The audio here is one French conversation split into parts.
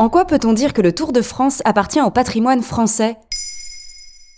En quoi peut-on dire que le Tour de France appartient au patrimoine français?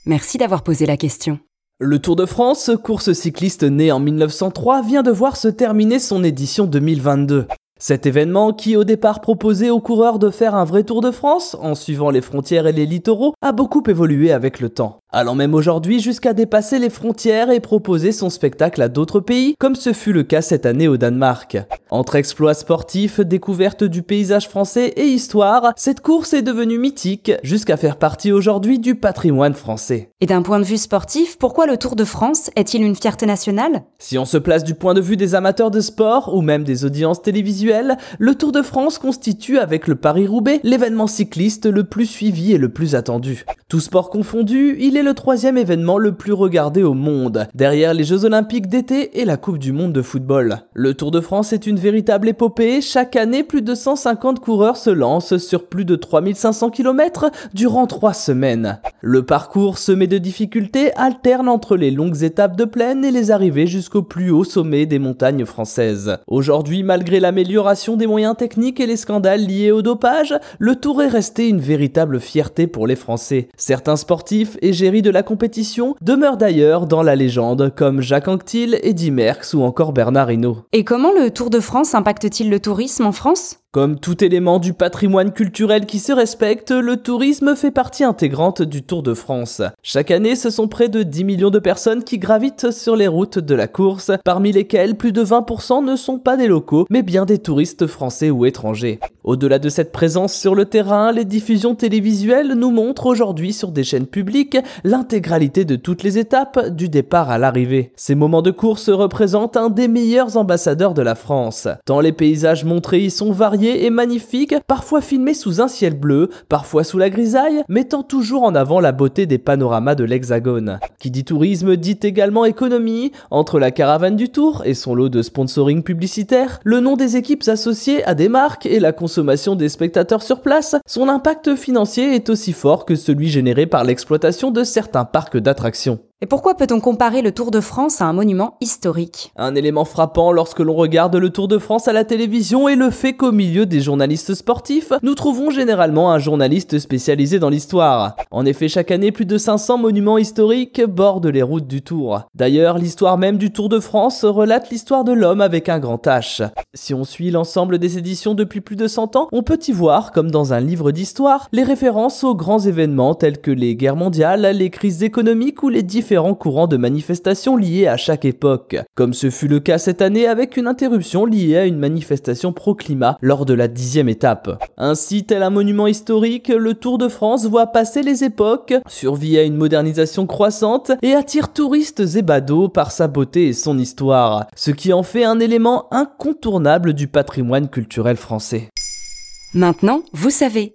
Merci d'avoir posé la question. Le Tour de France, course cycliste née en 1903, vient de voir se terminer son édition 2022. Cet événement, qui au départ proposait aux coureurs de faire un vrai Tour de France, en suivant les frontières et les littoraux, a beaucoup évolué avec le temps. Allant même aujourd'hui jusqu'à dépasser les frontières et proposer son spectacle à d'autres pays, comme ce fut le cas cette année au Danemark. Entre exploits sportifs, découverte du paysage français et histoire, cette course est devenue mythique, jusqu'à faire partie aujourd'hui du patrimoine français. Et d'un point de vue sportif, pourquoi le Tour de France est-il une fierté nationale? Si on se place du point de vue des amateurs de sport ou même des audiences télévisuelles, le Tour de France constitue avec le Paris-Roubaix l'événement cycliste le plus suivi et le plus attendu. Tout sport confondu, il est le troisième événement le plus regardé au monde, derrière les Jeux Olympiques d'été et la Coupe du Monde de football. Le Tour de France est une véritable épopée, chaque année plus de 150 coureurs se lancent sur plus de 3500 km durant trois semaines. Le parcours semé de difficultés alterne entre les longues étapes de plaine et les arrivées jusqu'au plus haut sommet des montagnes françaises. Aujourd'hui, malgré l'amélioration des moyens techniques et les scandales liés au dopage, le Tour est resté une véritable fierté pour les Français. Certains sportifs de la compétition demeurent d'ailleurs dans la légende, comme Jacques Anquetil, Eddy Merckx ou encore Bernard Hinault. Et comment le Tour de France impacte-t-il le tourisme en France? Comme tout élément du patrimoine culturel qui se respecte, le tourisme fait partie intégrante du Tour de France. Chaque année, ce sont près de 10 millions de personnes qui gravitent sur les routes de la course, parmi lesquelles plus de 20% ne sont pas des locaux, mais bien des touristes français ou étrangers. Au-delà de cette présence sur le terrain, les diffusions télévisuelles nous montrent aujourd'hui sur des chaînes publiques l'intégralité de toutes les étapes, du départ à l'arrivée. Ces moments de course représentent un des meilleurs ambassadeurs de la France. Tant les paysages montrés y sont variés et magnifique, parfois filmé sous un ciel bleu, parfois sous la grisaille, mettant toujours en avant la beauté des panoramas de l'Hexagone. Qui dit tourisme dit également économie, entre la caravane du Tour et son lot de sponsoring publicitaire, le nom des équipes associées à des marques et la consommation des spectateurs sur place, son impact financier est aussi fort que celui généré par l'exploitation de certains parcs d'attractions. Et pourquoi peut-on comparer le Tour de France à un monument historique Un élément frappant lorsque l'on regarde le Tour de France à la télévision est le fait qu'au milieu des journalistes sportifs, nous trouvons généralement un journaliste spécialisé dans l'histoire. En effet, chaque année, plus de 500 monuments historiques bordent les routes du Tour. D'ailleurs, l'histoire même du Tour de France relate l'histoire de l'homme avec un grand H. Si on suit l'ensemble des éditions depuis plus de 100 ans, on peut y voir, comme dans un livre d'histoire, les références aux grands événements tels que les guerres mondiales, les crises économiques ou les différents courants de manifestations liées à chaque époque, comme ce fut le cas cette année avec une interruption liée à une manifestation pro-climat lors de la dixième étape. Ainsi, tel un monument historique, le Tour de France voit passer les époques, survit à une modernisation croissante et attire touristes et badauds par sa beauté et son histoire, ce qui en fait un élément incontournable du patrimoine culturel français. Maintenant, vous savez.